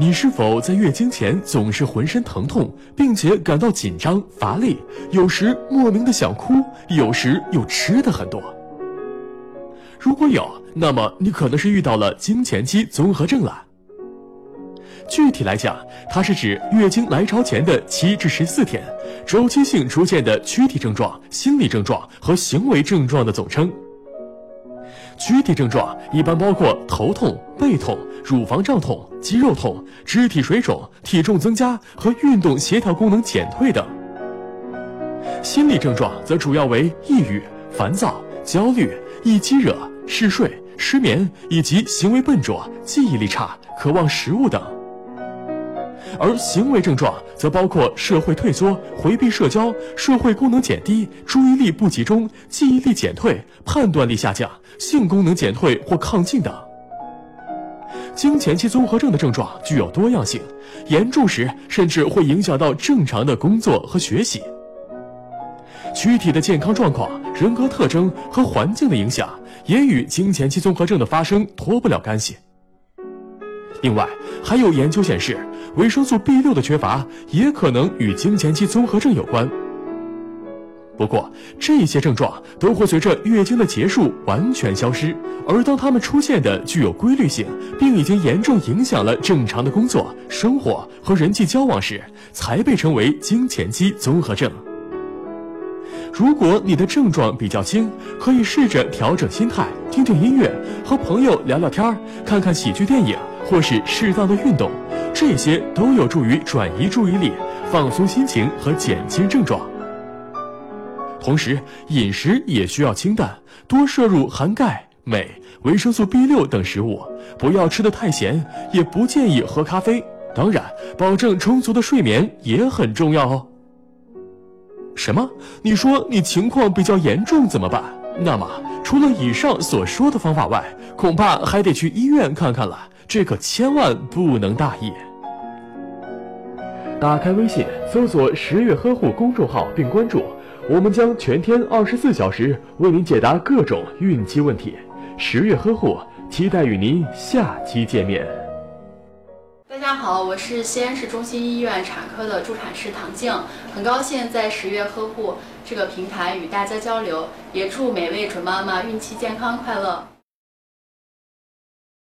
你是否在月经前总是浑身疼痛，并且感到紧张乏力，有时莫名的想哭，有时又吃的很多？如果有，那么你可能是遇到了经前期综合症了。具体来讲，它是指月经来潮前的七至十四天，周期性出现的躯体症状、心理症状和行为症状的总称。躯体症状一般包括头痛、背痛、乳房胀痛、肌肉痛、肢体水肿、体重增加和运动协调功能减退等。心理症状则主要为抑郁、烦躁、焦虑、易激惹、嗜睡、失眠以及行为笨拙、记忆力差、渴望食物等。而行为症状则包括社会退缩、回避社交、社会功能减低、注意力不集中、记忆力减退、判断力下降、性功能减退或亢进等。经前期综合症的症状具有多样性，严重时甚至会影响到正常的工作和学习。躯体的健康状况、人格特征和环境的影响也与经前期综合症的发生脱不了干系。另外，还有研究显示，维生素 B 六的缺乏也可能与经前期综合症有关。不过，这些症状都会随着月经的结束完全消失，而当它们出现的具有规律性，并已经严重影响了正常的工作、生活和人际交往时，才被称为经前期综合症。如果你的症状比较轻，可以试着调整心态，听听音乐，和朋友聊聊天，看看喜剧电影。或是适当的运动，这些都有助于转移注意力、放松心情和减轻症状。同时，饮食也需要清淡，多摄入含钙、镁、维生素 B 六等食物，不要吃得太咸，也不建议喝咖啡。当然，保证充足的睡眠也很重要哦。什么？你说你情况比较严重怎么办？那么，除了以上所说的方法外，恐怕还得去医院看看了。这可千万不能大意。打开微信，搜索“十月呵护”公众号并关注，我们将全天二十四小时为您解答各种孕期问题。十月呵护，期待与您下期见面。好，我是西安市中心医院产科的助产士唐静，很高兴在十月呵护这个平台与大家交流，也祝每位准妈妈孕期健康快乐。